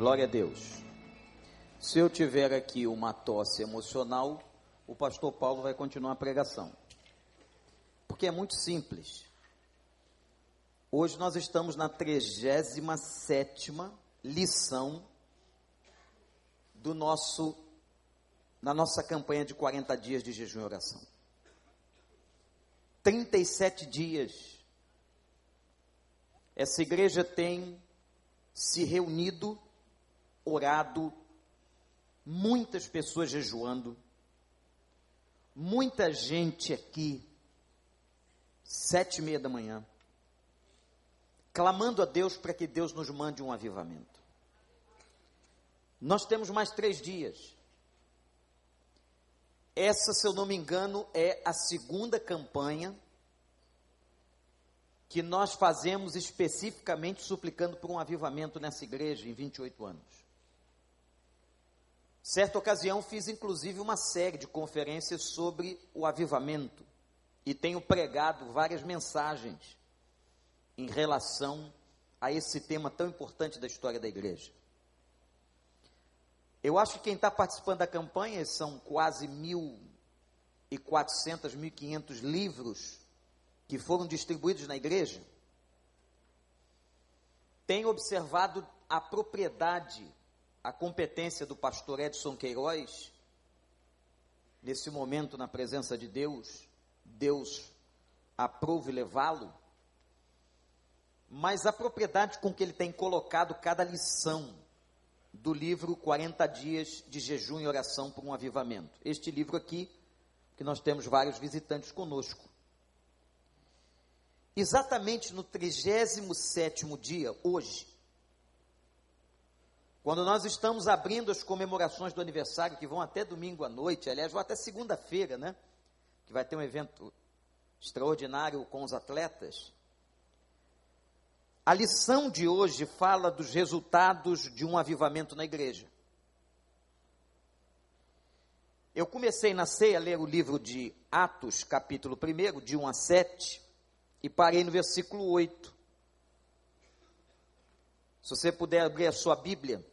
Glória a Deus. Se eu tiver aqui uma tosse emocional, o pastor Paulo vai continuar a pregação. Porque é muito simples. Hoje nós estamos na 37 lição do nosso na nossa campanha de 40 dias de jejum e oração. 37 dias. Essa igreja tem se reunido, orado, muitas pessoas jejuando, muita gente aqui, sete e meia da manhã, clamando a Deus para que Deus nos mande um avivamento. Nós temos mais três dias. Essa, se eu não me engano, é a segunda campanha que nós fazemos especificamente suplicando por um avivamento nessa igreja em 28 anos. Certa ocasião fiz inclusive uma série de conferências sobre o avivamento e tenho pregado várias mensagens em relação a esse tema tão importante da história da igreja. Eu acho que quem está participando da campanha são quase 1.400, 1.500 livros que foram distribuídos na igreja, tem observado a propriedade, a competência do pastor Edson Queiroz, nesse momento na presença de Deus, Deus aprove levá-lo, mas a propriedade com que ele tem colocado cada lição do livro 40 Dias de Jejum e Oração por um Avivamento. Este livro aqui, que nós temos vários visitantes conosco. Exatamente no 37 dia, hoje, quando nós estamos abrindo as comemorações do aniversário, que vão até domingo à noite, aliás, vão até segunda-feira, né? Que vai ter um evento extraordinário com os atletas. A lição de hoje fala dos resultados de um avivamento na igreja. Eu comecei na ceia a ler o livro de Atos, capítulo 1, de 1 a 7, e parei no versículo 8. Se você puder abrir a sua Bíblia.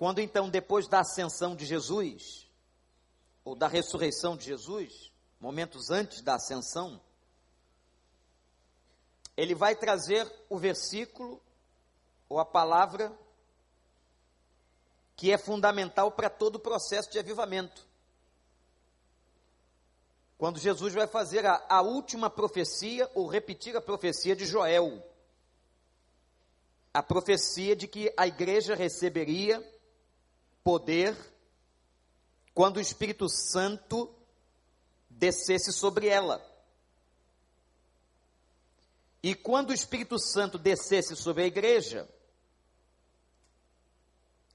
Quando então, depois da ascensão de Jesus, ou da ressurreição de Jesus, momentos antes da ascensão, ele vai trazer o versículo ou a palavra que é fundamental para todo o processo de avivamento quando Jesus vai fazer a, a última profecia, ou repetir a profecia de Joel. A profecia de que a igreja receberia poder quando o Espírito Santo descesse sobre ela. E quando o Espírito Santo descesse sobre a igreja,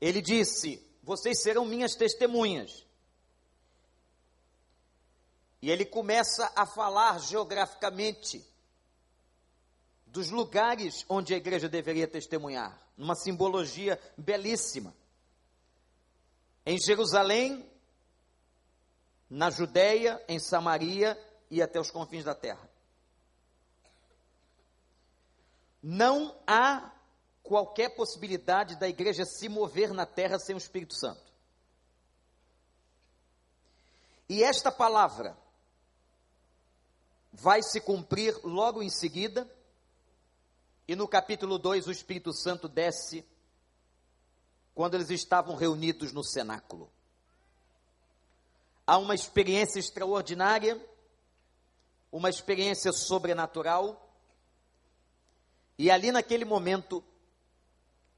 ele disse: Vocês serão minhas testemunhas. E ele começa a falar geograficamente dos lugares onde a igreja deveria testemunhar, numa simbologia belíssima. Em Jerusalém, na Judéia, em Samaria e até os confins da terra. Não há qualquer possibilidade da igreja se mover na terra sem o Espírito Santo. E esta palavra vai se cumprir logo em seguida. E no capítulo 2, o Espírito Santo desce quando eles estavam reunidos no cenáculo. Há uma experiência extraordinária, uma experiência sobrenatural, e ali naquele momento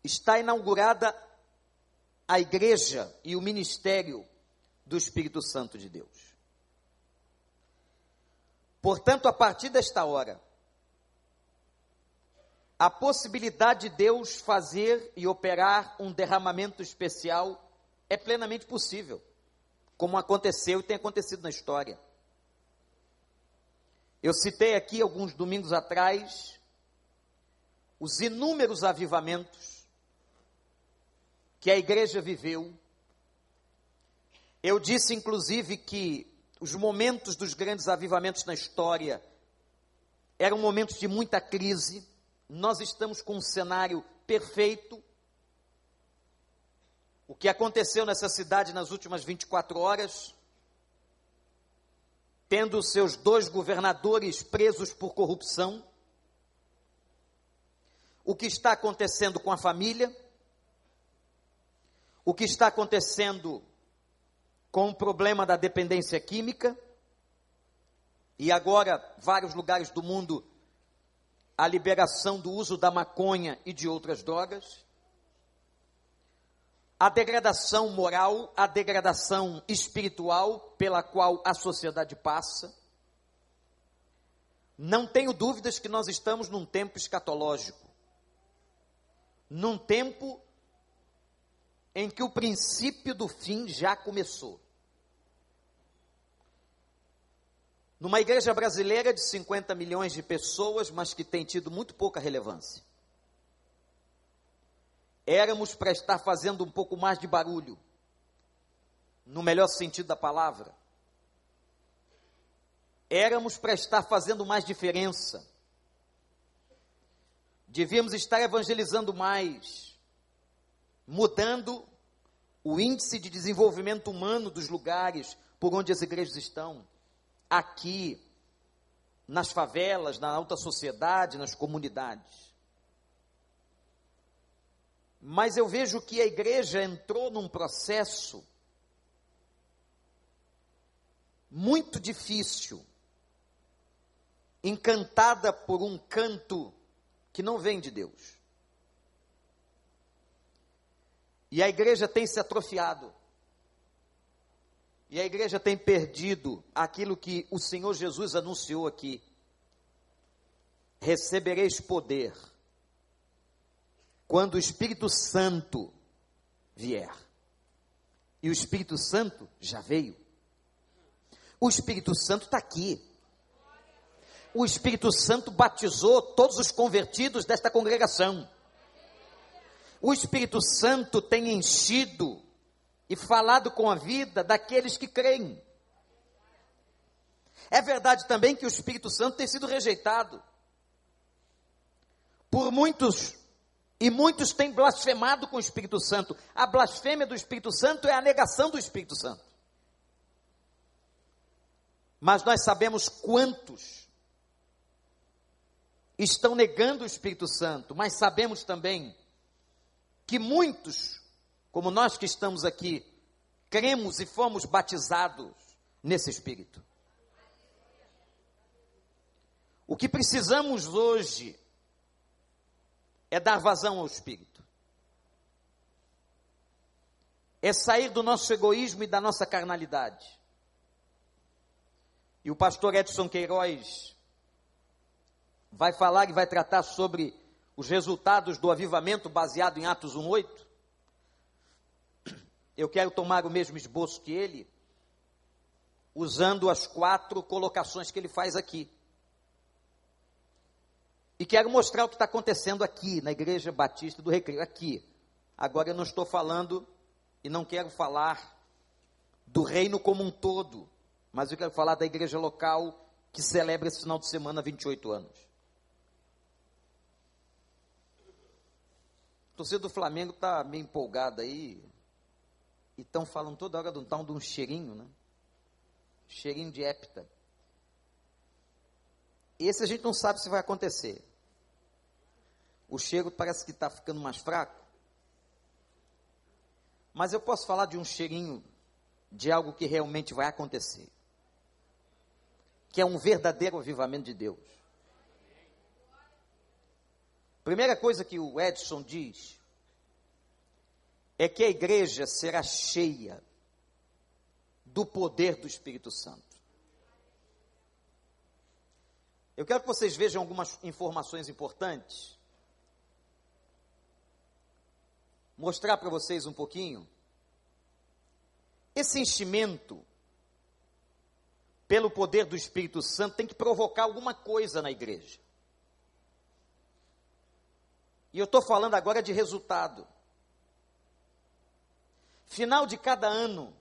está inaugurada a igreja e o ministério do Espírito Santo de Deus. Portanto, a partir desta hora, a possibilidade de Deus fazer e operar um derramamento especial é plenamente possível, como aconteceu e tem acontecido na história. Eu citei aqui alguns domingos atrás os inúmeros avivamentos que a igreja viveu. Eu disse inclusive que os momentos dos grandes avivamentos na história eram momentos de muita crise. Nós estamos com um cenário perfeito. O que aconteceu nessa cidade nas últimas 24 horas, tendo seus dois governadores presos por corrupção, o que está acontecendo com a família, o que está acontecendo com o problema da dependência química, e agora vários lugares do mundo a liberação do uso da maconha e de outras drogas, a degradação moral, a degradação espiritual pela qual a sociedade passa. Não tenho dúvidas que nós estamos num tempo escatológico, num tempo em que o princípio do fim já começou. Numa igreja brasileira de 50 milhões de pessoas, mas que tem tido muito pouca relevância. Éramos para estar fazendo um pouco mais de barulho, no melhor sentido da palavra. Éramos para estar fazendo mais diferença. Devíamos estar evangelizando mais, mudando o índice de desenvolvimento humano dos lugares por onde as igrejas estão aqui, nas favelas, na alta sociedade, nas comunidades. Mas eu vejo que a igreja entrou num processo muito difícil, encantada por um canto que não vem de Deus. E a igreja tem se atrofiado. E a igreja tem perdido aquilo que o Senhor Jesus anunciou aqui. Recebereis poder quando o Espírito Santo vier. E o Espírito Santo já veio. O Espírito Santo está aqui. O Espírito Santo batizou todos os convertidos desta congregação. O Espírito Santo tem enchido e falado com a vida daqueles que creem. É verdade também que o Espírito Santo tem sido rejeitado por muitos, e muitos têm blasfemado com o Espírito Santo. A blasfêmia do Espírito Santo é a negação do Espírito Santo. Mas nós sabemos quantos estão negando o Espírito Santo, mas sabemos também que muitos como nós que estamos aqui, cremos e fomos batizados nesse Espírito. O que precisamos hoje é dar vazão ao Espírito. É sair do nosso egoísmo e da nossa carnalidade. E o pastor Edson Queiroz vai falar e vai tratar sobre os resultados do avivamento baseado em Atos 1:8 eu quero tomar o mesmo esboço que ele, usando as quatro colocações que ele faz aqui. E quero mostrar o que está acontecendo aqui, na Igreja Batista do Recreio, aqui. Agora eu não estou falando e não quero falar do reino como um todo, mas eu quero falar da igreja local que celebra esse final de semana 28 anos. A torcida do Flamengo está meio empolgada aí, e estão falando toda hora de um tal de um cheirinho, né? Cheirinho de hepta. Esse a gente não sabe se vai acontecer. O cheiro parece que está ficando mais fraco. Mas eu posso falar de um cheirinho de algo que realmente vai acontecer. Que é um verdadeiro avivamento de Deus. Primeira coisa que o Edson diz é que a igreja será cheia do poder do Espírito Santo. Eu quero que vocês vejam algumas informações importantes. Mostrar para vocês um pouquinho. Esse enchimento pelo poder do Espírito Santo tem que provocar alguma coisa na igreja. E eu estou falando agora de resultado. Final de cada ano,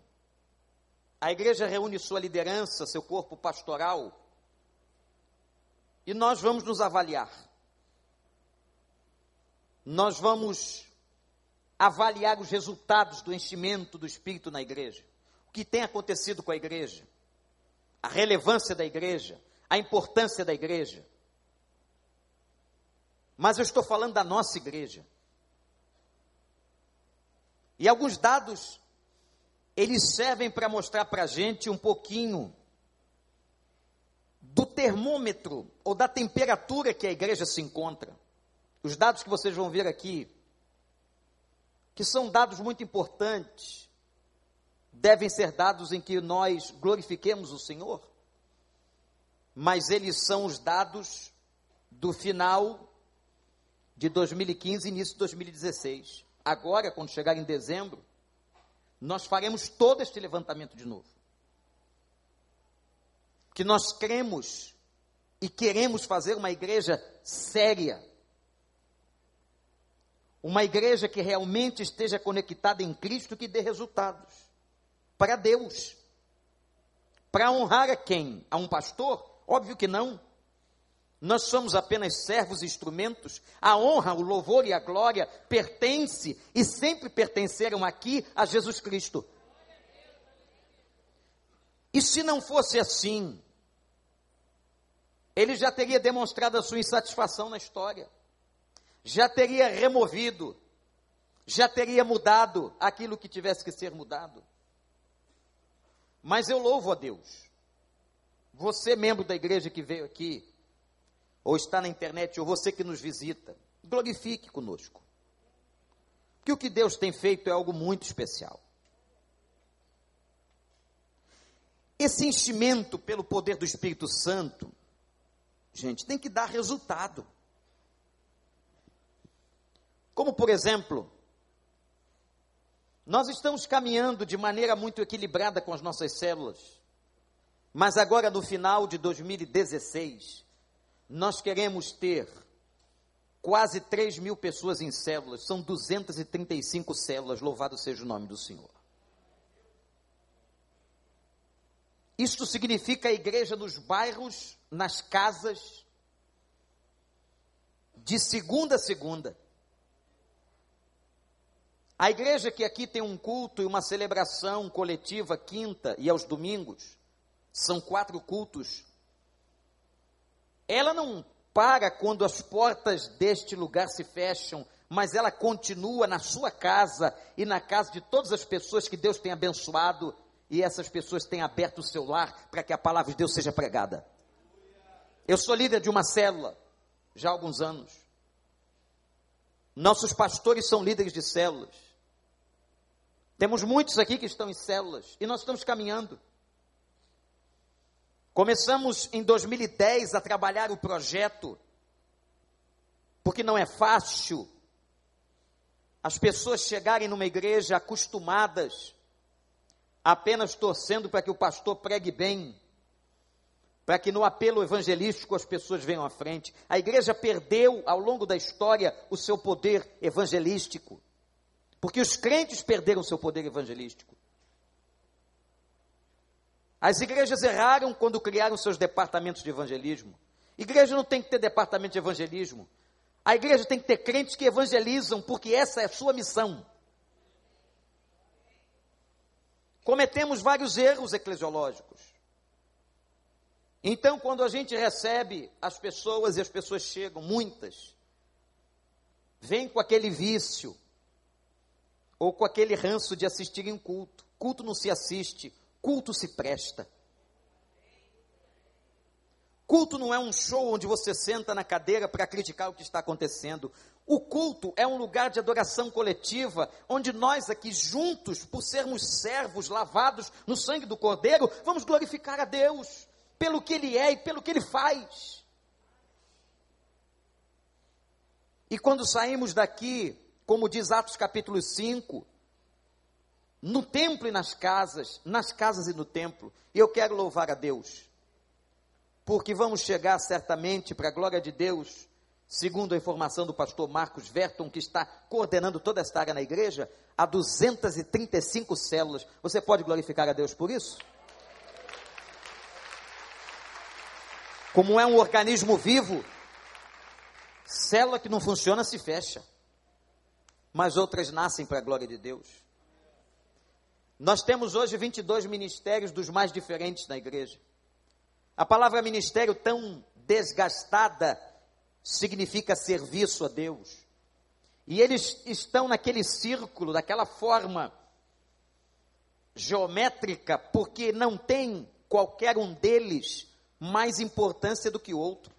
a igreja reúne sua liderança, seu corpo pastoral, e nós vamos nos avaliar. Nós vamos avaliar os resultados do enchimento do Espírito na igreja, o que tem acontecido com a igreja, a relevância da igreja, a importância da igreja. Mas eu estou falando da nossa igreja. E alguns dados, eles servem para mostrar para a gente um pouquinho do termômetro ou da temperatura que a igreja se encontra. Os dados que vocês vão ver aqui, que são dados muito importantes, devem ser dados em que nós glorifiquemos o Senhor, mas eles são os dados do final de 2015 e início de 2016. Agora, quando chegar em dezembro, nós faremos todo este levantamento de novo que nós cremos e queremos fazer uma igreja séria. Uma igreja que realmente esteja conectada em Cristo que dê resultados para Deus. Para honrar a quem? A um pastor? Óbvio que não. Nós somos apenas servos e instrumentos. A honra, o louvor e a glória pertence e sempre pertenceram aqui a Jesus Cristo. E se não fosse assim, ele já teria demonstrado a sua insatisfação na história, já teria removido, já teria mudado aquilo que tivesse que ser mudado. Mas eu louvo a Deus. Você, membro da igreja que veio aqui, ou está na internet, ou você que nos visita, glorifique conosco. Que o que Deus tem feito é algo muito especial. Esse enchimento pelo poder do Espírito Santo gente, tem que dar resultado. Como, por exemplo, nós estamos caminhando de maneira muito equilibrada com as nossas células, mas agora no final de 2016, nós queremos ter quase 3 mil pessoas em células, são 235 células, louvado seja o nome do Senhor. Isto significa a igreja nos bairros, nas casas, de segunda a segunda. A igreja que aqui tem um culto e uma celebração coletiva quinta e aos domingos, são quatro cultos. Ela não para quando as portas deste lugar se fecham, mas ela continua na sua casa e na casa de todas as pessoas que Deus tem abençoado e essas pessoas têm aberto o seu lar para que a palavra de Deus seja pregada. Eu sou líder de uma célula já há alguns anos. Nossos pastores são líderes de células. Temos muitos aqui que estão em células e nós estamos caminhando. Começamos em 2010 a trabalhar o projeto, porque não é fácil as pessoas chegarem numa igreja acostumadas apenas torcendo para que o pastor pregue bem, para que no apelo evangelístico as pessoas venham à frente. A igreja perdeu ao longo da história o seu poder evangelístico, porque os crentes perderam o seu poder evangelístico. As igrejas erraram quando criaram seus departamentos de evangelismo. Igreja não tem que ter departamento de evangelismo. A igreja tem que ter crentes que evangelizam, porque essa é a sua missão. cometemos vários erros eclesiológicos. Então, quando a gente recebe as pessoas e as pessoas chegam, muitas, vêm com aquele vício, ou com aquele ranço de assistir em culto. Culto não se assiste, culto se presta. Culto não é um show onde você senta na cadeira para criticar o que está acontecendo. O culto é um lugar de adoração coletiva, onde nós aqui juntos, por sermos servos lavados no sangue do Cordeiro, vamos glorificar a Deus pelo que Ele é e pelo que Ele faz. E quando saímos daqui, como diz Atos capítulo 5, no templo e nas casas, nas casas e no templo, eu quero louvar a Deus, porque vamos chegar certamente, para a glória de Deus, segundo a informação do pastor Marcos Verton, que está coordenando toda esta área na igreja, há 235 células. Você pode glorificar a Deus por isso? Como é um organismo vivo, célula que não funciona se fecha. mas outras nascem para a glória de Deus. Nós temos hoje 22 ministérios dos mais diferentes na igreja. A palavra ministério tão desgastada significa serviço a Deus. E eles estão naquele círculo, daquela forma geométrica, porque não tem qualquer um deles mais importância do que o outro.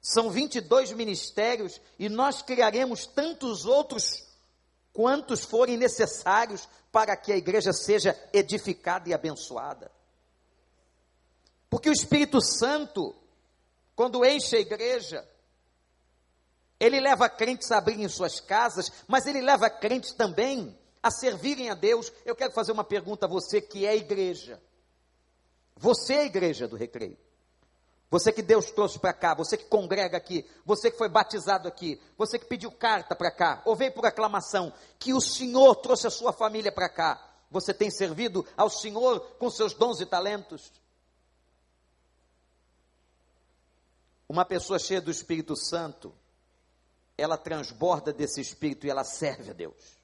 São 22 ministérios e nós criaremos tantos outros quantos forem necessários para que a igreja seja edificada e abençoada. Porque o Espírito Santo, quando enche a igreja, ele leva crentes a abrirem suas casas, mas ele leva crentes também a servirem a Deus. Eu quero fazer uma pergunta a você que é igreja. Você é a igreja do recreio. Você que Deus trouxe para cá, você que congrega aqui, você que foi batizado aqui, você que pediu carta para cá, ou veio por aclamação, que o Senhor trouxe a sua família para cá. Você tem servido ao Senhor com seus dons e talentos? Uma pessoa cheia do Espírito Santo, ela transborda desse Espírito e ela serve a Deus.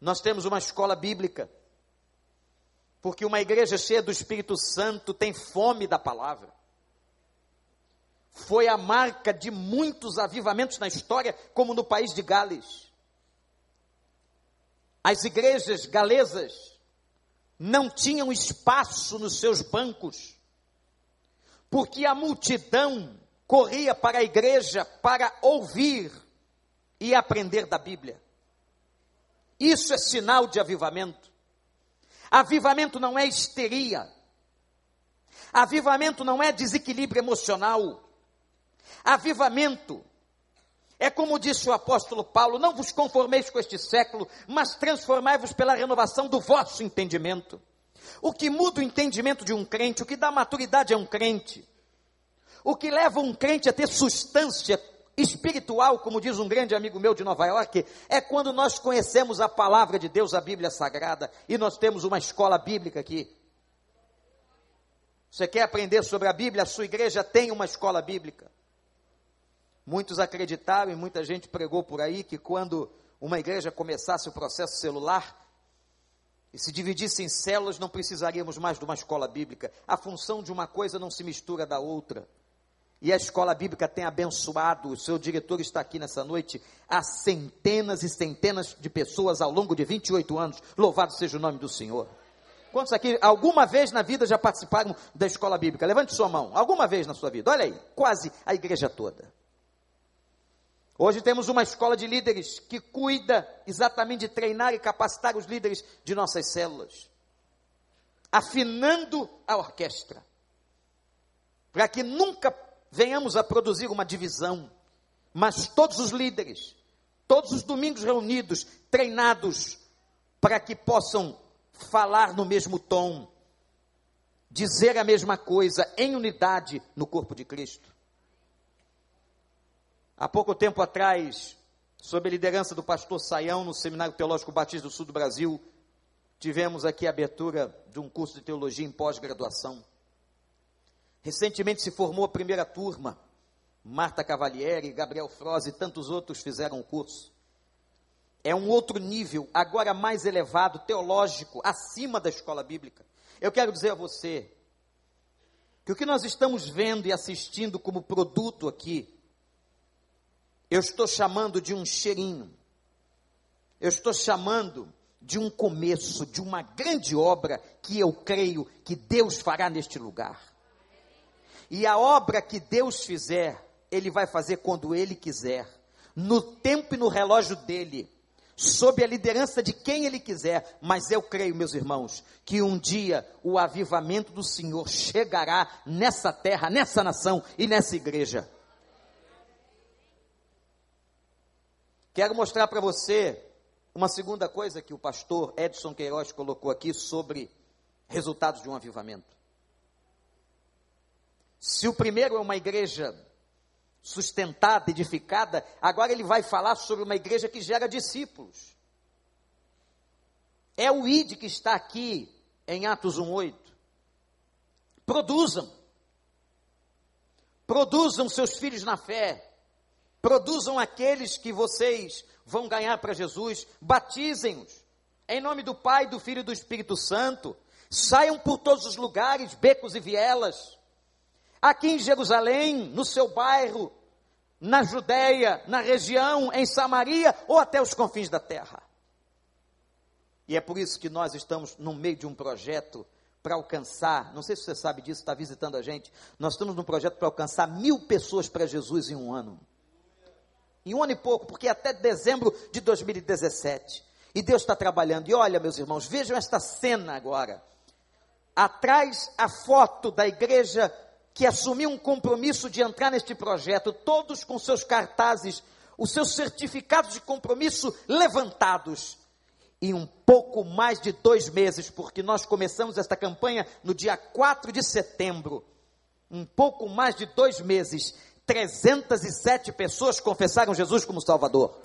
Nós temos uma escola bíblica, porque uma igreja cheia do Espírito Santo tem fome da palavra. Foi a marca de muitos avivamentos na história, como no país de Gales. As igrejas galesas não tinham espaço nos seus bancos, porque a multidão corria para a igreja para ouvir e aprender da Bíblia. Isso é sinal de avivamento. Avivamento não é histeria. Avivamento não é desequilíbrio emocional. Avivamento é como disse o apóstolo Paulo: não vos conformeis com este século, mas transformai-vos pela renovação do vosso entendimento. O que muda o entendimento de um crente, o que dá maturidade a um crente, o que leva um crente a ter substância espiritual, como diz um grande amigo meu de Nova York, é quando nós conhecemos a palavra de Deus, a Bíblia Sagrada, e nós temos uma escola bíblica aqui. Você quer aprender sobre a Bíblia? A sua igreja tem uma escola bíblica. Muitos acreditaram e muita gente pregou por aí que quando uma igreja começasse o processo celular e se dividisse em células, não precisaríamos mais de uma escola bíblica. A função de uma coisa não se mistura da outra. E a escola bíblica tem abençoado, o seu diretor está aqui nessa noite, a centenas e centenas de pessoas ao longo de 28 anos. Louvado seja o nome do Senhor. Quantos aqui alguma vez na vida já participaram da escola bíblica? Levante sua mão. Alguma vez na sua vida? Olha aí, quase a igreja toda. Hoje temos uma escola de líderes que cuida exatamente de treinar e capacitar os líderes de nossas células, afinando a orquestra, para que nunca venhamos a produzir uma divisão, mas todos os líderes, todos os domingos reunidos, treinados, para que possam falar no mesmo tom, dizer a mesma coisa, em unidade no corpo de Cristo. Há pouco tempo atrás, sob a liderança do pastor Saião, no Seminário Teológico Batista do Sul do Brasil, tivemos aqui a abertura de um curso de teologia em pós-graduação. Recentemente se formou a primeira turma. Marta Cavalieri, Gabriel Froz e tantos outros fizeram o curso. É um outro nível, agora mais elevado, teológico, acima da escola bíblica. Eu quero dizer a você que o que nós estamos vendo e assistindo como produto aqui, eu estou chamando de um cheirinho. Eu estou chamando de um começo, de uma grande obra que eu creio que Deus fará neste lugar. E a obra que Deus fizer, Ele vai fazer quando Ele quiser, no tempo e no relógio dele, sob a liderança de quem Ele quiser. Mas eu creio, meus irmãos, que um dia o avivamento do Senhor chegará nessa terra, nessa nação e nessa igreja. Quero mostrar para você uma segunda coisa que o pastor Edson Queiroz colocou aqui sobre resultados de um avivamento. Se o primeiro é uma igreja sustentada, edificada, agora ele vai falar sobre uma igreja que gera discípulos. É o ID que está aqui em Atos 1:8. Produzam. Produzam seus filhos na fé. Produzam aqueles que vocês vão ganhar para Jesus, batizem-os. Em nome do Pai, do Filho e do Espírito Santo. Saiam por todos os lugares, becos e vielas. Aqui em Jerusalém, no seu bairro, na Judéia, na região, em Samaria ou até os confins da terra. E é por isso que nós estamos no meio de um projeto para alcançar, não sei se você sabe disso, está visitando a gente, nós estamos num projeto para alcançar mil pessoas para Jesus em um ano. Em um ano e pouco, porque até dezembro de 2017. E Deus está trabalhando. E olha, meus irmãos, vejam esta cena agora. Atrás a foto da igreja que assumiu um compromisso de entrar neste projeto, todos com seus cartazes, os seus certificados de compromisso levantados em um pouco mais de dois meses, porque nós começamos esta campanha no dia 4 de setembro. Um pouco mais de dois meses, 307 pessoas confessaram Jesus como Salvador.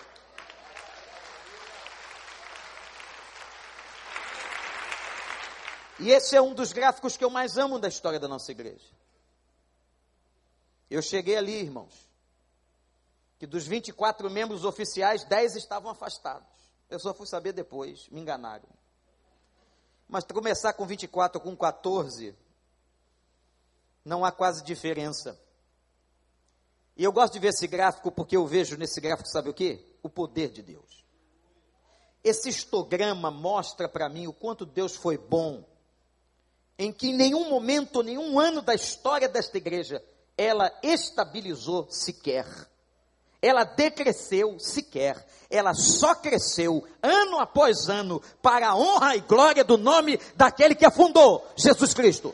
E esse é um dos gráficos que eu mais amo da história da nossa igreja. Eu cheguei ali, irmãos, que dos 24 membros oficiais, 10 estavam afastados. Eu só fui saber depois, me enganaram. Mas começar com 24 ou com 14, não há quase diferença. E eu gosto de ver esse gráfico porque eu vejo nesse gráfico, sabe o que? O poder de Deus. Esse histograma mostra para mim o quanto Deus foi bom, em que em nenhum momento, nenhum ano da história desta igreja, ela estabilizou sequer ela decresceu sequer, ela só cresceu ano após ano para a honra e glória do nome daquele que a fundou, Jesus Cristo.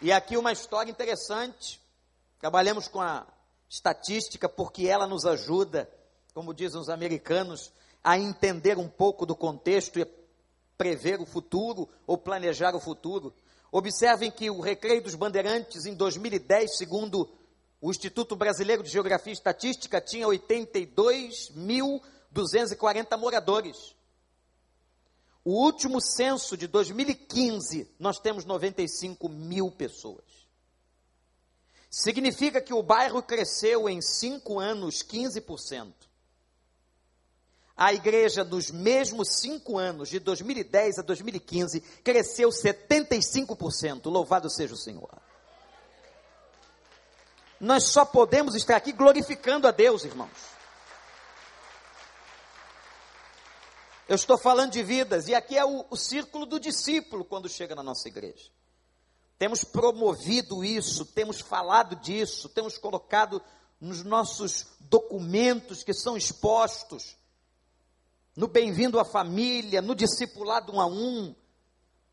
E aqui uma história interessante. Trabalhamos com a estatística porque ela nos ajuda, como dizem os americanos, a entender um pouco do contexto e prever o futuro ou planejar o futuro. Observem que o Recreio dos Bandeirantes, em 2010, segundo o Instituto Brasileiro de Geografia e Estatística, tinha 82.240 moradores. O último censo de 2015, nós temos 95 mil pessoas. Significa que o bairro cresceu em cinco anos 15% a igreja, nos mesmos cinco anos, de 2010 a 2015, cresceu 75%. Louvado seja o Senhor. Nós só podemos estar aqui glorificando a Deus, irmãos. Eu estou falando de vidas, e aqui é o, o círculo do discípulo quando chega na nossa igreja. Temos promovido isso, temos falado disso, temos colocado nos nossos documentos que são expostos no bem-vindo à família, no discipulado um a um.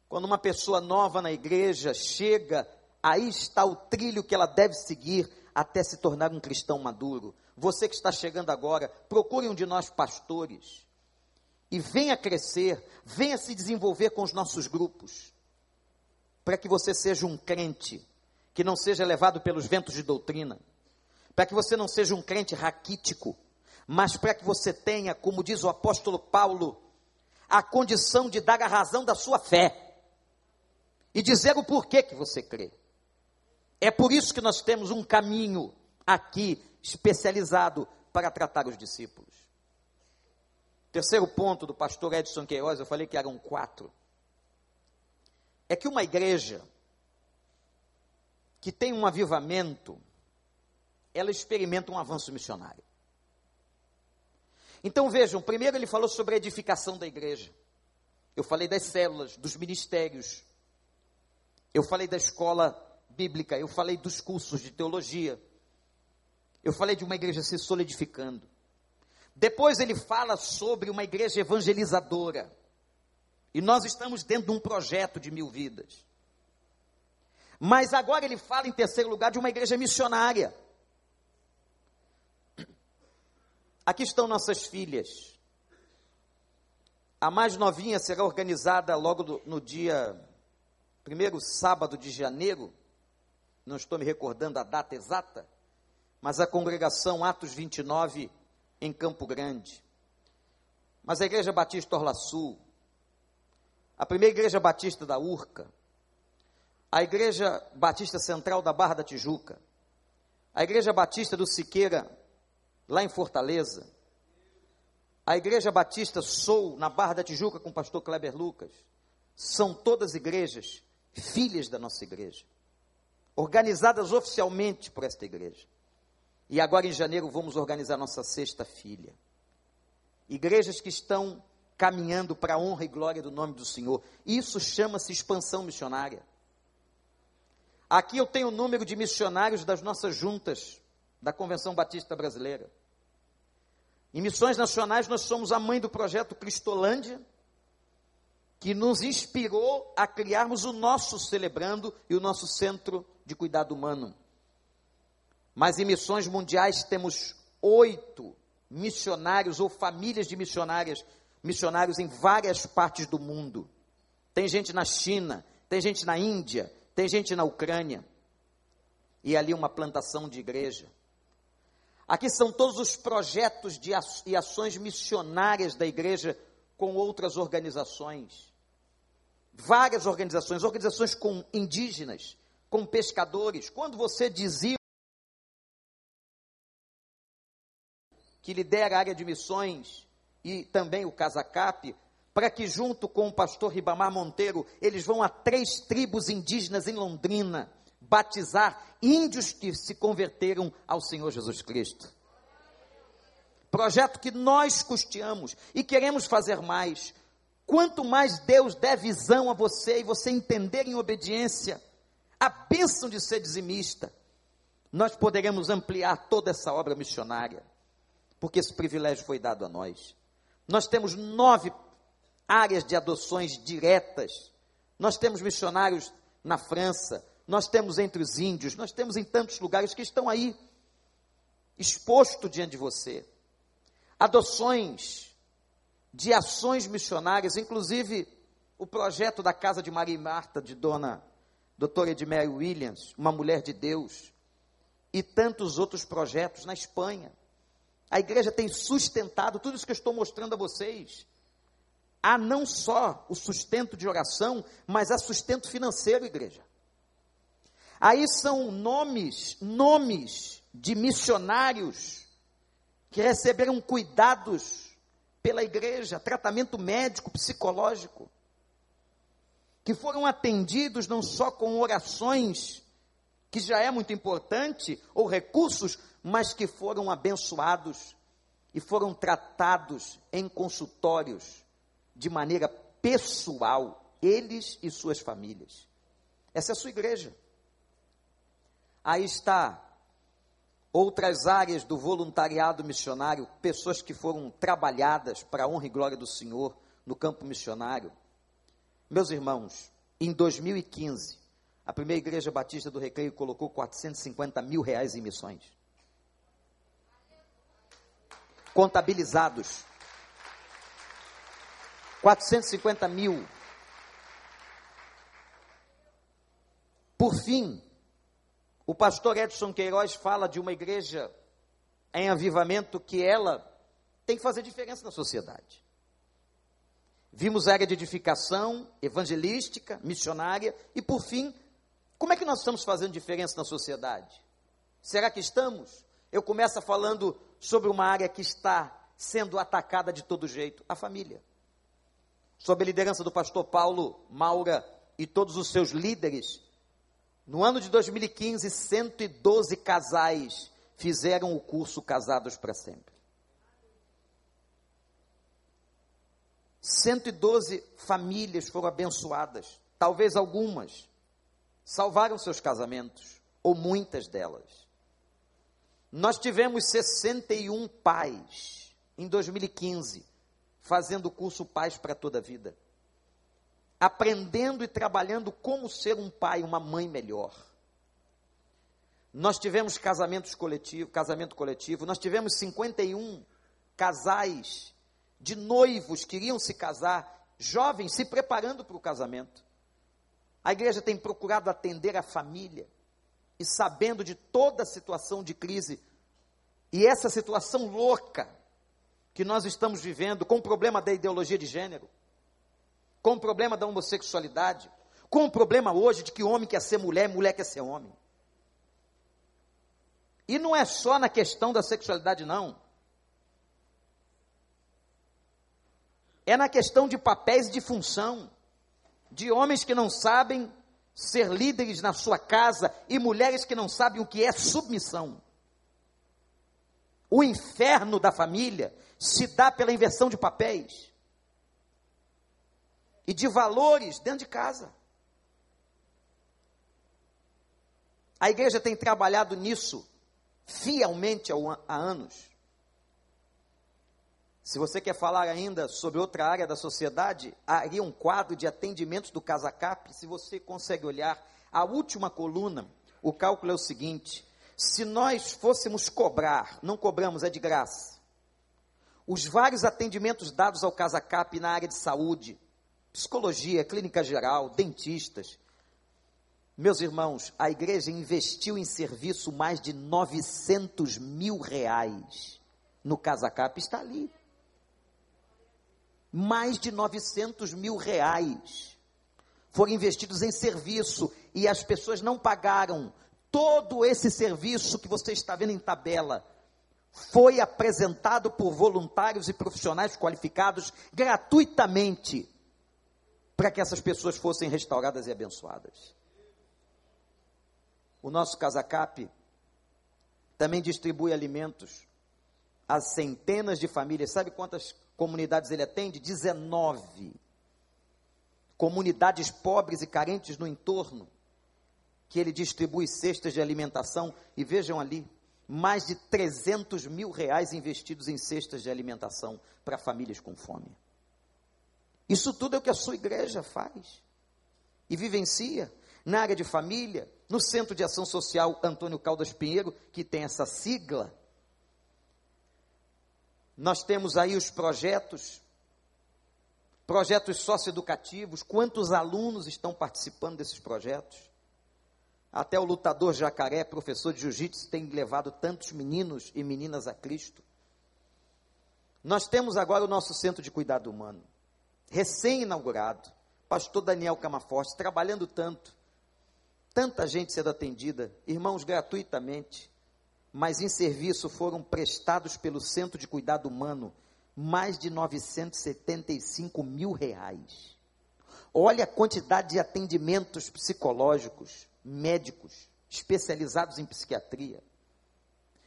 Quando uma pessoa nova na igreja chega, aí está o trilho que ela deve seguir até se tornar um cristão maduro. Você que está chegando agora, procure um de nós pastores e venha crescer, venha se desenvolver com os nossos grupos, para que você seja um crente que não seja levado pelos ventos de doutrina, para que você não seja um crente raquítico, mas para que você tenha, como diz o apóstolo Paulo, a condição de dar a razão da sua fé e dizer o porquê que você crê. É por isso que nós temos um caminho aqui especializado para tratar os discípulos. Terceiro ponto do pastor Edson Queiroz, eu falei que eram quatro. É que uma igreja que tem um avivamento, ela experimenta um avanço missionário. Então vejam, primeiro ele falou sobre a edificação da igreja. Eu falei das células, dos ministérios. Eu falei da escola bíblica, eu falei dos cursos de teologia. Eu falei de uma igreja se solidificando. Depois ele fala sobre uma igreja evangelizadora. E nós estamos dentro de um projeto de mil vidas. Mas agora ele fala, em terceiro lugar, de uma igreja missionária. Aqui estão nossas filhas. A mais novinha será organizada logo do, no dia primeiro sábado de janeiro. Não estou me recordando a data exata, mas a congregação Atos 29 em Campo Grande. Mas a Igreja Batista Orla Sul, a primeira Igreja Batista da Urca, a Igreja Batista Central da Barra da Tijuca, a Igreja Batista do Siqueira, lá em Fortaleza, a Igreja Batista Sou, na Barra da Tijuca, com o pastor Kleber Lucas, são todas igrejas filhas da nossa igreja, organizadas oficialmente por esta igreja. E agora em janeiro vamos organizar nossa sexta filha. Igrejas que estão caminhando para a honra e glória do nome do Senhor. Isso chama-se expansão missionária. Aqui eu tenho o número de missionários das nossas juntas da Convenção Batista Brasileira. Em missões nacionais, nós somos a mãe do projeto Cristolândia, que nos inspirou a criarmos o nosso Celebrando e o nosso Centro de Cuidado Humano. Mas em missões mundiais temos oito missionários ou famílias de missionárias, missionários em várias partes do mundo. Tem gente na China, tem gente na Índia, tem gente na Ucrânia. E ali uma plantação de igreja. Aqui são todos os projetos de, e ações missionárias da igreja com outras organizações. Várias organizações, organizações com indígenas, com pescadores. Quando você dizia que lidera a área de missões e também o Casacap, para que junto com o pastor Ribamar Monteiro, eles vão a três tribos indígenas em Londrina batizar índios que se converteram ao Senhor Jesus Cristo. Projeto que nós custeamos e queremos fazer mais. Quanto mais Deus der visão a você e você entender em obediência a bênção de ser dizimista, nós poderemos ampliar toda essa obra missionária, porque esse privilégio foi dado a nós. Nós temos nove áreas de adoções diretas, nós temos missionários na França, nós temos entre os índios, nós temos em tantos lugares que estão aí, exposto diante de você. Adoções de ações missionárias, inclusive o projeto da Casa de Maria e Marta, de Dona Doutora Edmery Williams, uma mulher de Deus, e tantos outros projetos na Espanha. A igreja tem sustentado tudo isso que eu estou mostrando a vocês. Há não só o sustento de oração, mas há sustento financeiro, igreja. Aí são nomes, nomes de missionários que receberam cuidados pela igreja, tratamento médico, psicológico, que foram atendidos não só com orações, que já é muito importante, ou recursos, mas que foram abençoados e foram tratados em consultórios de maneira pessoal, eles e suas famílias. Essa é a sua igreja. Aí está outras áreas do voluntariado missionário, pessoas que foram trabalhadas para a honra e glória do Senhor no campo missionário. Meus irmãos, em 2015, a primeira igreja batista do Recreio colocou 450 mil reais em missões. Contabilizados. 450 mil. Por fim, o pastor Edson Queiroz fala de uma igreja em avivamento que ela tem que fazer diferença na sociedade. Vimos a área de edificação, evangelística, missionária e, por fim, como é que nós estamos fazendo diferença na sociedade? Será que estamos? Eu começo falando sobre uma área que está sendo atacada de todo jeito, a família. Sob a liderança do pastor Paulo Maura e todos os seus líderes, no ano de 2015, 112 casais fizeram o curso Casados para Sempre. 112 famílias foram abençoadas, talvez algumas salvaram seus casamentos, ou muitas delas. Nós tivemos 61 pais em 2015 fazendo o curso Pais para toda a vida aprendendo e trabalhando como ser um pai, uma mãe melhor. Nós tivemos casamentos coletivo, casamento coletivo, nós tivemos 51 casais de noivos que iriam se casar, jovens se preparando para o casamento. A igreja tem procurado atender a família e sabendo de toda a situação de crise e essa situação louca que nós estamos vivendo com o problema da ideologia de gênero com o problema da homossexualidade, com o problema hoje de que homem quer ser mulher, mulher quer ser homem. E não é só na questão da sexualidade, não. É na questão de papéis de função. De homens que não sabem ser líderes na sua casa e mulheres que não sabem o que é submissão. O inferno da família se dá pela inversão de papéis e de valores dentro de casa. A igreja tem trabalhado nisso fielmente há anos. Se você quer falar ainda sobre outra área da sociedade, haria um quadro de atendimentos do Casacap. Se você consegue olhar a última coluna, o cálculo é o seguinte: se nós fôssemos cobrar, não cobramos, é de graça, os vários atendimentos dados ao Casacap na área de saúde, psicologia, clínica geral, dentistas, meus irmãos, a igreja investiu em serviço mais de 900 mil reais no Casacap, está ali. Mais de 900 mil reais foram investidos em serviço e as pessoas não pagaram. Todo esse serviço que você está vendo em tabela foi apresentado por voluntários e profissionais qualificados gratuitamente para que essas pessoas fossem restauradas e abençoadas. O nosso Casacap também distribui alimentos a centenas de famílias. Sabe quantas comunidades ele atende? 19. Comunidades pobres e carentes no entorno, que ele distribui cestas de alimentação. E vejam ali, mais de 300 mil reais investidos em cestas de alimentação para famílias com fome. Isso tudo é o que a sua igreja faz e vivencia na área de família, no Centro de Ação Social Antônio Caldas Pinheiro, que tem essa sigla. Nós temos aí os projetos, projetos socioeducativos, quantos alunos estão participando desses projetos? Até o lutador jacaré, professor de jiu-jitsu, tem levado tantos meninos e meninas a Cristo. Nós temos agora o nosso centro de cuidado humano, recém-inaugurado. Pastor Daniel Camaforte, trabalhando tanto, tanta gente sendo atendida, irmãos, gratuitamente, mas em serviço foram prestados pelo Centro de Cuidado Humano mais de 975 mil reais. Olha a quantidade de atendimentos psicológicos, médicos, especializados em psiquiatria,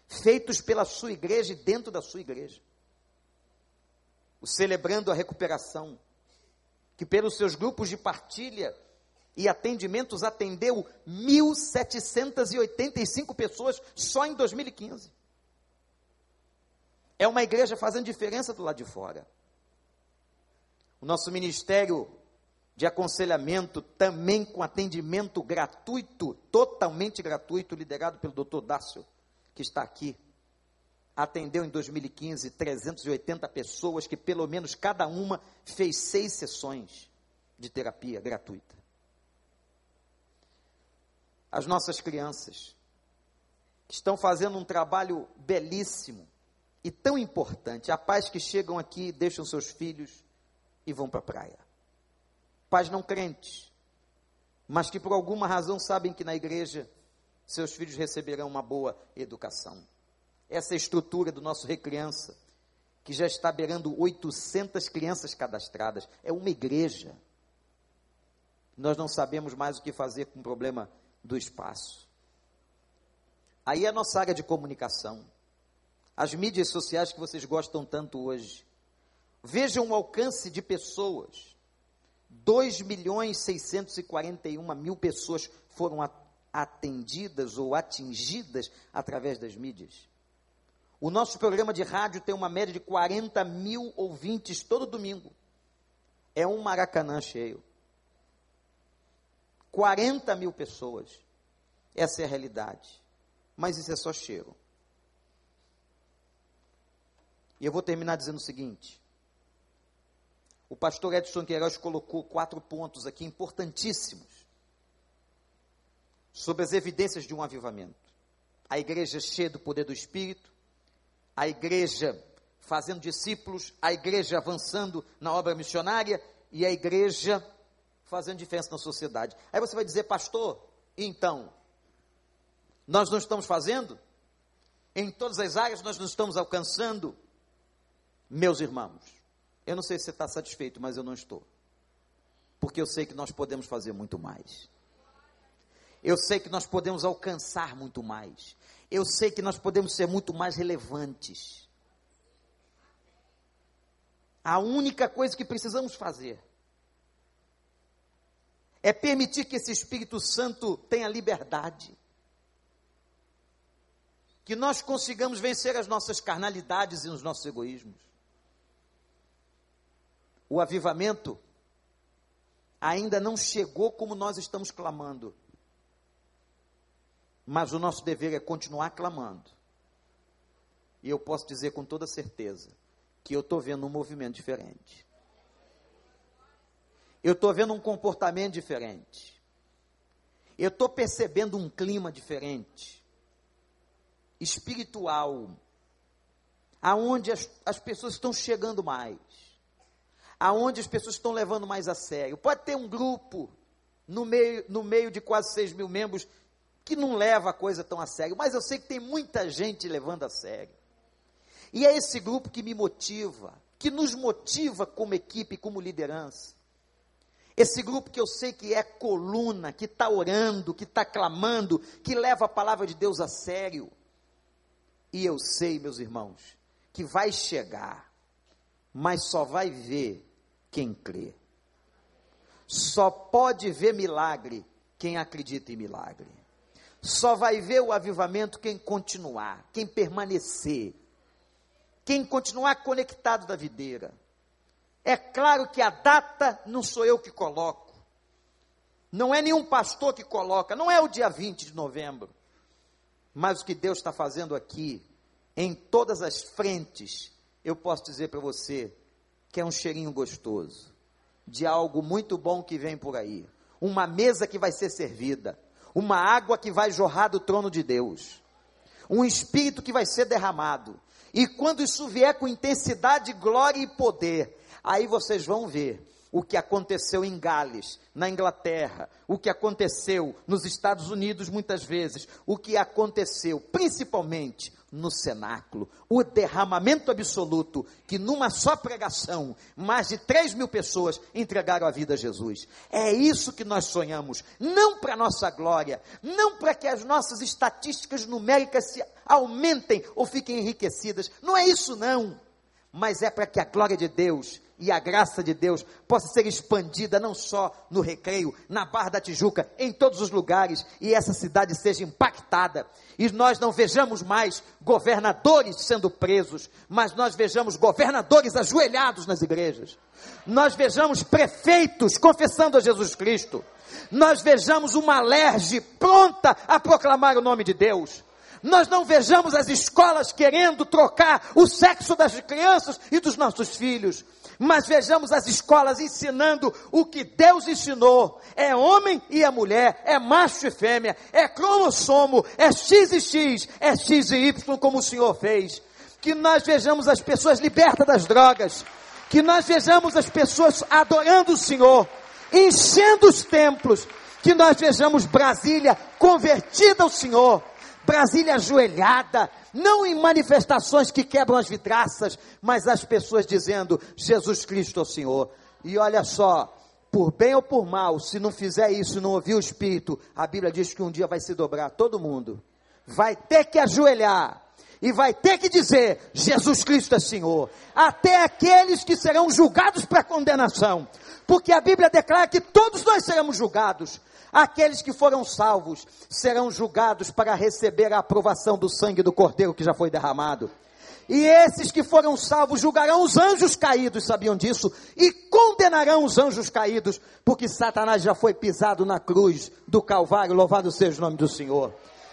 feitos pela sua igreja e dentro da sua igreja. O Celebrando a Recuperação, que pelos seus grupos de partilha e atendimentos atendeu 1.785 pessoas só em 2015. É uma igreja fazendo diferença do lado de fora. O nosso ministério de aconselhamento, também com atendimento gratuito, totalmente gratuito, liderado pelo doutor Dácio, que está aqui, atendeu em 2015 380 pessoas, que pelo menos cada uma fez seis sessões de terapia gratuita as nossas crianças, estão fazendo um trabalho belíssimo e tão importante. Há pais que chegam aqui, deixam seus filhos e vão para a praia. Pais não crentes, mas que por alguma razão sabem que na igreja seus filhos receberão uma boa educação. Essa estrutura do nosso Recriança, que já está beirando 800 crianças cadastradas. É uma igreja. Nós não sabemos mais o que fazer com o problema do espaço. Aí é a nossa área de comunicação. As mídias sociais que vocês gostam tanto hoje. Vejam o alcance de pessoas. 2 milhões 641 mil pessoas foram atendidas ou atingidas através das mídias. O nosso programa de rádio tem uma média de 40 mil ouvintes todo domingo. É um maracanã cheio. 40 mil pessoas. Essa é a realidade. Mas isso é só cheiro. E eu vou terminar dizendo o seguinte. O pastor Edson Queiroz colocou quatro pontos aqui importantíssimos sobre as evidências de um avivamento. A igreja cheia do poder do Espírito, a igreja fazendo discípulos, a igreja avançando na obra missionária e a igreja fazendo diferença na sociedade. Aí você vai dizer, pastor, então, nós não estamos fazendo? Em todas as áreas nós não estamos alcançando? Meus irmãos, eu não sei se você está satisfeito, mas eu não estou. Porque eu sei que nós podemos fazer muito mais. Eu sei que nós podemos alcançar muito mais. Eu sei que nós podemos ser muito mais relevantes. A única coisa que precisamos fazer é permitir que esse Espírito Santo tenha liberdade. Que nós consigamos vencer as nossas carnalidades e os nossos egoísmos. O avivamento ainda não chegou como nós estamos clamando. Mas o nosso dever é continuar clamando. E eu posso dizer com toda certeza que eu estou vendo um movimento diferente. Eu estou vendo um comportamento diferente. Eu estou percebendo um clima diferente, espiritual, aonde as, as pessoas estão chegando mais, aonde as pessoas estão levando mais a sério. Pode ter um grupo no meio, no meio de quase 6 mil membros que não leva a coisa tão a sério, mas eu sei que tem muita gente levando a sério. E é esse grupo que me motiva, que nos motiva como equipe, como liderança. Esse grupo que eu sei que é coluna, que está orando, que está clamando, que leva a palavra de Deus a sério. E eu sei, meus irmãos, que vai chegar, mas só vai ver quem crê. Só pode ver milagre quem acredita em milagre. Só vai ver o avivamento quem continuar, quem permanecer, quem continuar conectado da videira. É claro que a data não sou eu que coloco. Não é nenhum pastor que coloca, não é o dia 20 de novembro. Mas o que Deus está fazendo aqui, em todas as frentes, eu posso dizer para você que é um cheirinho gostoso, de algo muito bom que vem por aí. Uma mesa que vai ser servida, uma água que vai jorrar do trono de Deus, um espírito que vai ser derramado. E quando isso vier com intensidade, glória e poder, Aí vocês vão ver o que aconteceu em Gales, na Inglaterra, o que aconteceu nos Estados Unidos muitas vezes, o que aconteceu principalmente no cenáculo, o derramamento absoluto, que numa só pregação, mais de 3 mil pessoas entregaram a vida a Jesus. É isso que nós sonhamos, não para nossa glória, não para que as nossas estatísticas numéricas se aumentem ou fiquem enriquecidas, não é isso não, mas é para que a glória de Deus e a graça de Deus possa ser expandida não só no Recreio, na Barra da Tijuca, em todos os lugares, e essa cidade seja impactada, e nós não vejamos mais governadores sendo presos, mas nós vejamos governadores ajoelhados nas igrejas, nós vejamos prefeitos confessando a Jesus Cristo, nós vejamos uma alerge pronta a proclamar o nome de Deus, nós não vejamos as escolas querendo trocar o sexo das crianças e dos nossos filhos, mas vejamos as escolas ensinando o que Deus ensinou: é homem e é mulher, é macho e fêmea, é cromossomo, é X e X, é X e Y, como o Senhor fez. Que nós vejamos as pessoas libertas das drogas, que nós vejamos as pessoas adorando o Senhor, enchendo os templos, que nós vejamos Brasília convertida ao Senhor, Brasília ajoelhada, não em manifestações que quebram as vidraças, mas as pessoas dizendo: Jesus Cristo é o Senhor. E olha só, por bem ou por mal, se não fizer isso, não ouvir o Espírito, a Bíblia diz que um dia vai se dobrar todo mundo, vai ter que ajoelhar. E vai ter que dizer: Jesus Cristo é Senhor, até aqueles que serão julgados para condenação, porque a Bíblia declara que todos nós seremos julgados, Aqueles que foram salvos serão julgados para receber a aprovação do sangue do Cordeiro que já foi derramado. E esses que foram salvos julgarão os anjos caídos, sabiam disso? E condenarão os anjos caídos, porque Satanás já foi pisado na cruz do Calvário, louvado seja o nome do Senhor.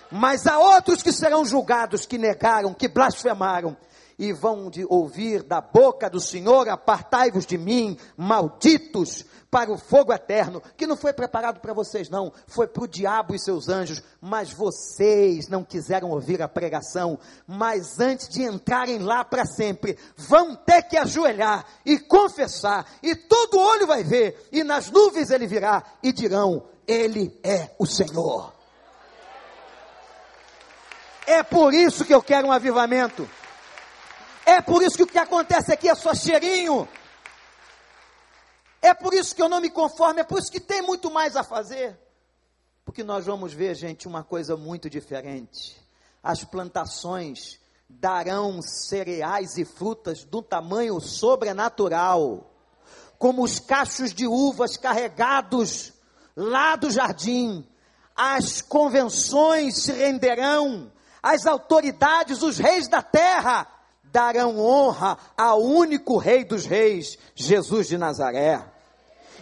Mas há outros que serão julgados, que negaram, que blasfemaram, e vão de ouvir da boca do Senhor: Apartai-vos de mim, malditos, para o fogo eterno, que não foi preparado para vocês, não, foi para o diabo e seus anjos, mas vocês não quiseram ouvir a pregação, mas antes de entrarem lá para sempre, vão ter que ajoelhar e confessar, e todo olho vai ver, e nas nuvens ele virá, e dirão: Ele é o Senhor. É por isso que eu quero um avivamento. É por isso que o que acontece aqui é só cheirinho. É por isso que eu não me conformo, é por isso que tem muito mais a fazer. Porque nós vamos ver, gente, uma coisa muito diferente. As plantações darão cereais e frutas do tamanho sobrenatural, como os cachos de uvas carregados lá do jardim. As convenções se renderão, as autoridades, os reis da terra darão honra ao único Rei dos Reis, Jesus de Nazaré.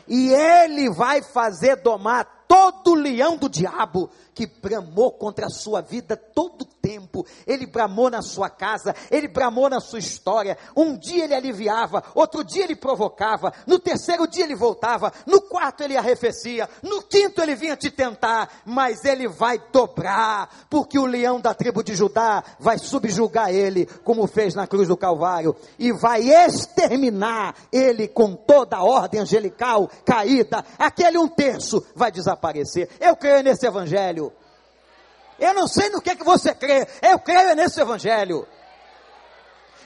E ele vai fazer domar todo o leão do diabo que bramou contra a sua vida todo tempo. Ele bramou na sua casa, ele bramou na sua história. Um dia ele aliviava, outro dia ele provocava, no terceiro dia ele voltava, no quarto ele arrefecia, no quinto ele vinha te tentar, mas ele vai dobrar, porque o leão da tribo de Judá vai subjugar ele, como fez na cruz do Calvário, e vai exterminar ele com toda a ordem angelical caída. Aquele um terço vai desaparecer. Eu creio nesse evangelho. Eu não sei no que, é que você crê, eu creio nesse evangelho.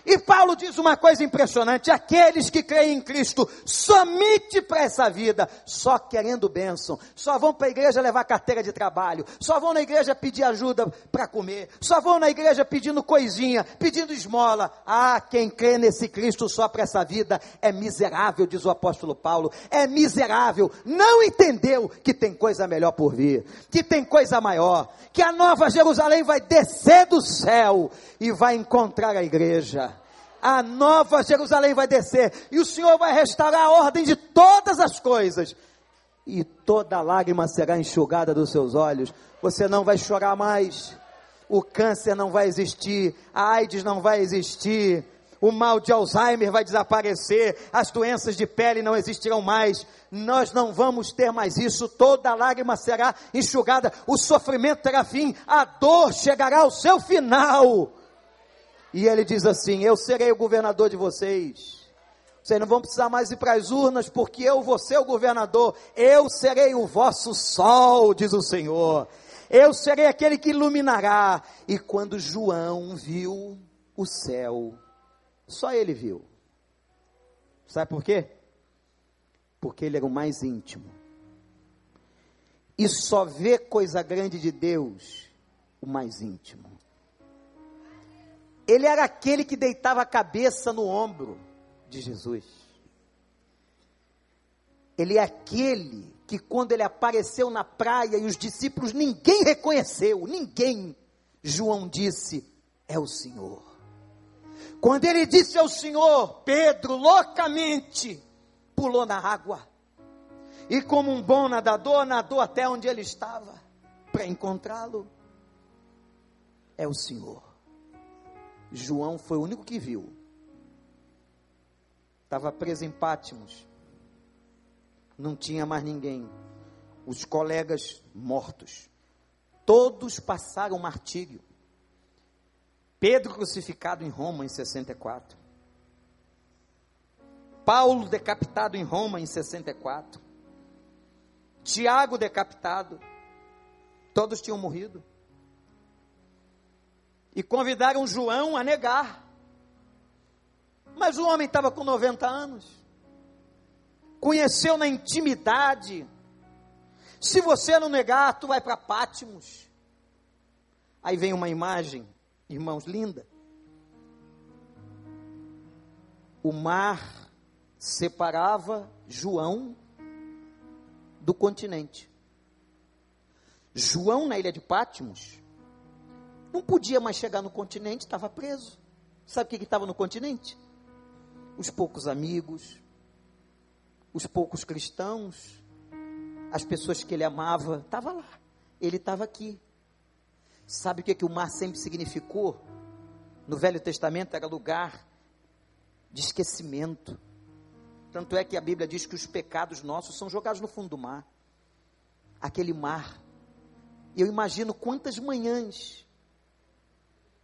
E Paulo diz uma coisa impressionante: aqueles que creem em Cristo somente para essa vida, só querendo bênção, só vão para a igreja levar carteira de trabalho, só vão na igreja pedir ajuda para comer, só vão na igreja pedindo coisinha, pedindo esmola. Ah, quem crê nesse Cristo só para essa vida é miserável, diz o apóstolo Paulo, é miserável, não entendeu que tem coisa melhor por vir, que tem coisa maior, que a nova Jerusalém vai descer do céu e vai encontrar a igreja a nova Jerusalém vai descer, e o Senhor vai restaurar a ordem de todas as coisas, e toda lágrima será enxugada dos seus olhos, você não vai chorar mais, o câncer não vai existir, a AIDS não vai existir, o mal de Alzheimer vai desaparecer, as doenças de pele não existirão mais, nós não vamos ter mais isso, toda lágrima será enxugada, o sofrimento terá fim, a dor chegará ao seu final. E ele diz assim: Eu serei o governador de vocês. Vocês não vão precisar mais ir para as urnas, porque eu vou ser o governador. Eu serei o vosso sol, diz o Senhor. Eu serei aquele que iluminará. E quando João viu o céu, só ele viu. Sabe por quê? Porque ele era o mais íntimo. E só vê coisa grande de Deus o mais íntimo. Ele era aquele que deitava a cabeça no ombro de Jesus. Ele é aquele que, quando ele apareceu na praia e os discípulos, ninguém reconheceu, ninguém. João disse: É o Senhor. Quando ele disse ao Senhor, Pedro loucamente pulou na água. E como um bom nadador, nadou até onde ele estava para encontrá-lo. É o Senhor. João foi o único que viu. Estava preso em Pátimos. Não tinha mais ninguém. Os colegas mortos. Todos passaram martírio. Pedro crucificado em Roma em 64. Paulo decapitado em Roma em 64. Tiago decapitado. Todos tinham morrido e convidaram João a negar. Mas o homem estava com 90 anos, conheceu na intimidade. Se você não negar, tu vai para Pátimos. Aí vem uma imagem, irmãos, linda. O mar separava João do continente. João, na ilha de Pátimos, não podia mais chegar no continente, estava preso. Sabe o que estava no continente? Os poucos amigos, os poucos cristãos, as pessoas que ele amava, estava lá. Ele estava aqui. Sabe o que, que o mar sempre significou? no Velho Testamento era lugar de esquecimento. Tanto é que a Bíblia diz que os pecados nossos são jogados no fundo do mar. Aquele mar. Eu imagino quantas manhãs.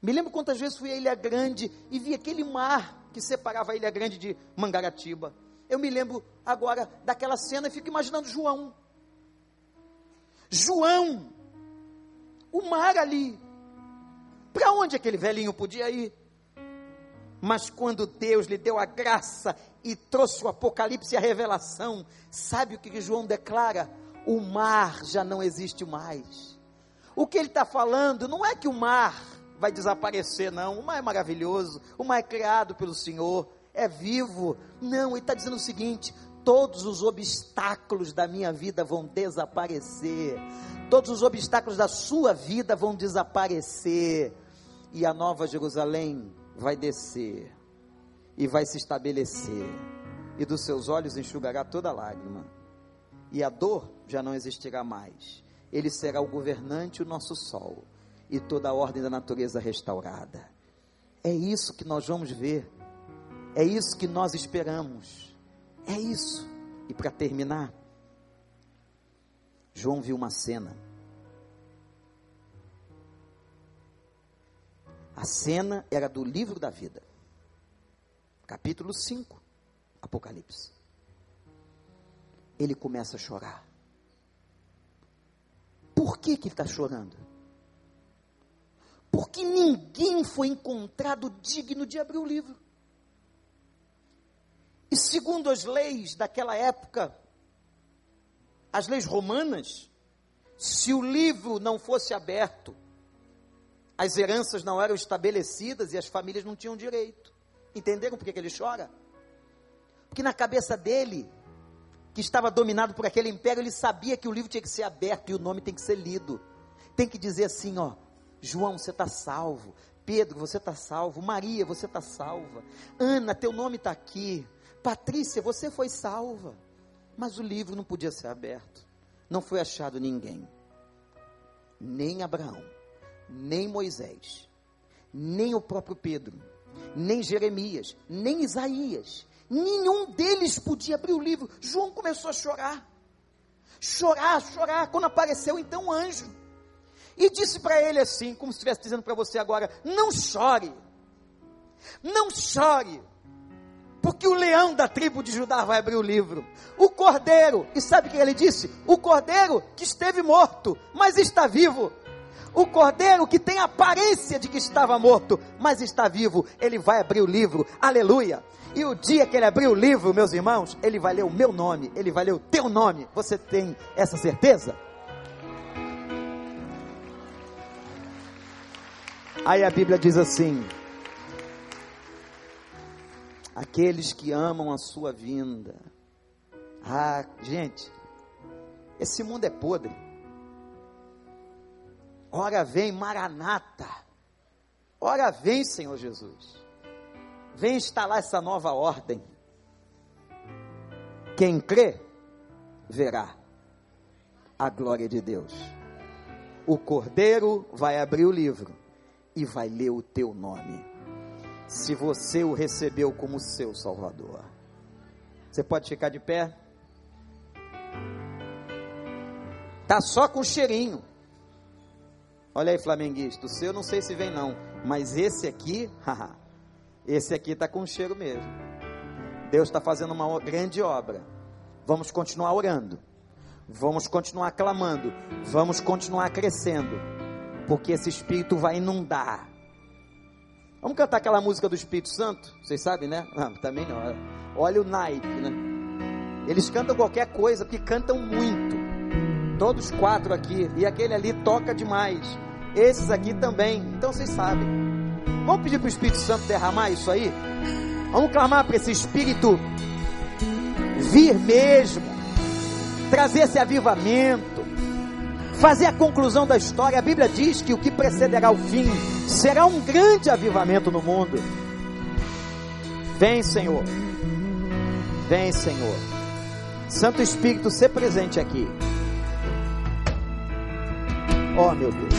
Me lembro quantas vezes fui à Ilha Grande e vi aquele mar que separava a Ilha Grande de Mangaratiba. Eu me lembro agora daquela cena e fico imaginando João. João, o mar ali. Para onde aquele velhinho podia ir? Mas quando Deus lhe deu a graça e trouxe o Apocalipse e a revelação, sabe o que João declara? O mar já não existe mais. O que ele está falando não é que o mar vai desaparecer, não. O mar é maravilhoso, o mar é criado pelo Senhor, é vivo. Não, ele está dizendo o seguinte: todos os obstáculos da minha vida vão desaparecer, todos os obstáculos da sua vida vão desaparecer, e a nova Jerusalém vai descer e vai se estabelecer, e dos seus olhos enxugará toda lágrima, e a dor já não existirá mais. Ele será o governante, o nosso sol, e toda a ordem da natureza restaurada. É isso que nós vamos ver, é isso que nós esperamos, é isso. E para terminar, João viu uma cena. A cena era do livro da vida capítulo 5, Apocalipse. Ele começa a chorar. Por que, que ele está chorando? Porque ninguém foi encontrado digno de abrir o livro. E segundo as leis daquela época, as leis romanas, se o livro não fosse aberto, as heranças não eram estabelecidas e as famílias não tinham direito. Entenderam por que, que ele chora? Porque na cabeça dele, que estava dominado por aquele império, ele sabia que o livro tinha que ser aberto e o nome tem que ser lido. Tem que dizer assim, ó, João, você está salvo. Pedro, você está salvo. Maria, você está salva. Ana, teu nome está aqui. Patrícia, você foi salva. Mas o livro não podia ser aberto. Não foi achado ninguém. Nem Abraão, nem Moisés, nem o próprio Pedro nem Jeremias, nem Isaías. Nenhum deles podia abrir o livro. João começou a chorar. Chorar, chorar. Quando apareceu então o anjo. E disse para ele assim, como se estivesse dizendo para você agora: Não chore. Não chore. Porque o leão da tribo de Judá vai abrir o livro. O cordeiro, e sabe o que ele disse? O cordeiro que esteve morto, mas está vivo o cordeiro que tem aparência de que estava morto, mas está vivo, ele vai abrir o livro, aleluia. E o dia que ele abrir o livro, meus irmãos, ele vai ler o meu nome, ele vai ler o teu nome. Você tem essa certeza? Aí a Bíblia diz assim: aqueles que amam a sua vinda. Ah, gente, esse mundo é podre. Ora vem, Maranata. Ora vem, Senhor Jesus. Vem instalar essa nova ordem. Quem crê, verá a glória de Deus. O cordeiro vai abrir o livro e vai ler o teu nome. Se você o recebeu como seu Salvador. Você pode ficar de pé? Tá só com cheirinho. Olha aí, flamenguista, o seu não sei se vem não, mas esse aqui, haha, esse aqui está com cheiro mesmo. Deus está fazendo uma grande obra. Vamos continuar orando, vamos continuar clamando, vamos continuar crescendo, porque esse Espírito vai inundar. Vamos cantar aquela música do Espírito Santo? Vocês sabem, né? Não, também não. Olha o naipe, né? Eles cantam qualquer coisa, porque cantam muito. Todos quatro aqui. E aquele ali toca demais. Esses aqui também. Então vocês sabem. Vamos pedir para o Espírito Santo derramar isso aí? Vamos clamar para esse Espírito vir mesmo, trazer esse avivamento, fazer a conclusão da história. A Bíblia diz que o que precederá o fim será um grande avivamento no mundo. Vem, Senhor. Vem, Senhor. Santo Espírito, ser presente aqui. Oh, meu Deus.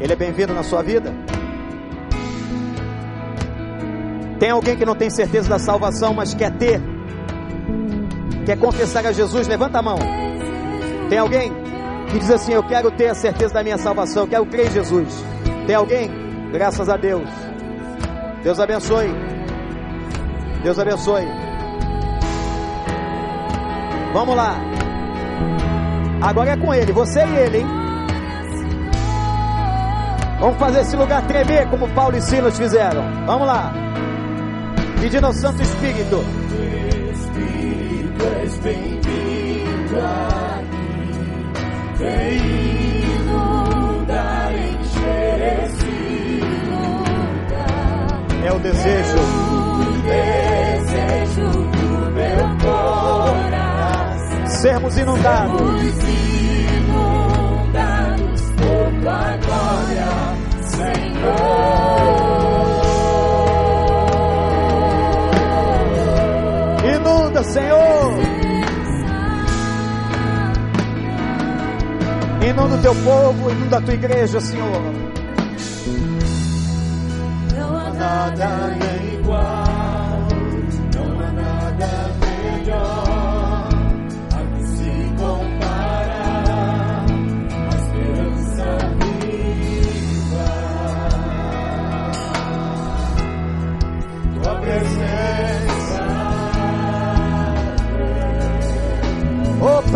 Ele é bem-vindo na sua vida? Tem alguém que não tem certeza da salvação, mas quer ter? Quer confessar a Jesus? Levanta a mão. Tem alguém que diz assim: Eu quero ter a certeza da minha salvação, eu quero crer em Jesus. Tem alguém? Graças a Deus. Deus abençoe. Deus abençoe. Vamos lá. Agora é com ele, você e ele, hein? Vamos fazer esse lugar tremer como Paulo e Silas fizeram. Vamos lá. Pedindo ao Santo Espírito. És bem-vindo aqui. Vem inundar, encher esse lugar. É o desejo. É o desejo do meu coração. Sermos inundados. Sermos inundados por tua glória, Senhor. Senhor. Inunda o teu povo, inunda a tua igreja, Senhor. Não há nada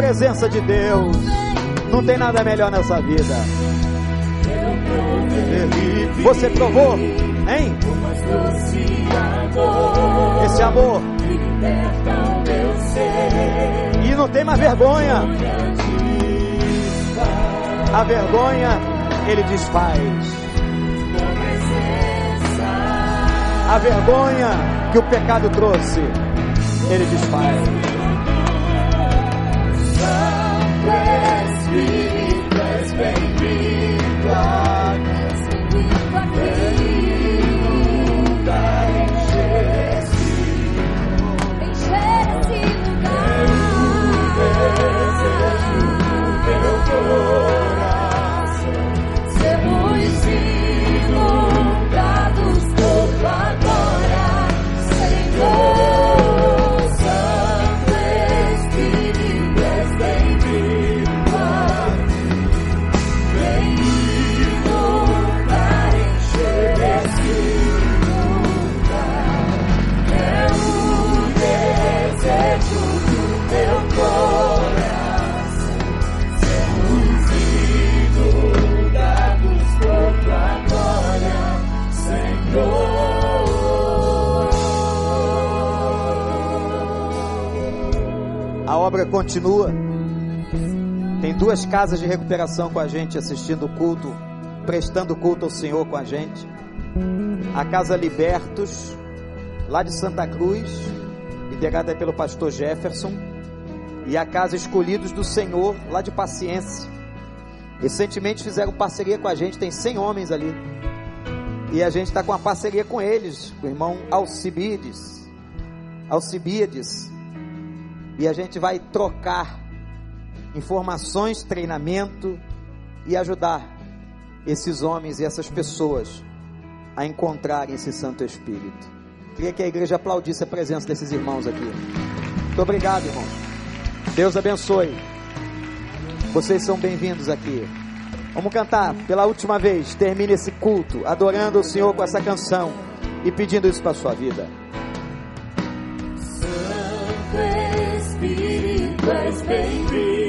presença de Deus. Não tem nada melhor nessa vida. Você provou, hein? Esse amor. E não tem mais vergonha. A vergonha ele desfaz. A vergonha que o pecado trouxe, ele desfaz. Casas de recuperação com a gente assistindo o culto, prestando culto ao Senhor com a gente. A Casa Libertos, lá de Santa Cruz, liderada pelo pastor Jefferson, e a Casa Escolhidos do Senhor, lá de Paciência. Recentemente fizeram parceria com a gente, tem 100 homens ali. E a gente está com uma parceria com eles, com o irmão Alcibiades. Alcibiades. E a gente vai trocar informações, treinamento e ajudar esses homens e essas pessoas a encontrarem esse Santo Espírito. Queria que a igreja aplaudisse a presença desses irmãos aqui. Muito obrigado, irmão. Deus abençoe. Vocês são bem-vindos aqui. Vamos cantar pela última vez. Termine esse culto adorando o Senhor com essa canção e pedindo isso para sua vida. Santo Espírito, és bem-vindo.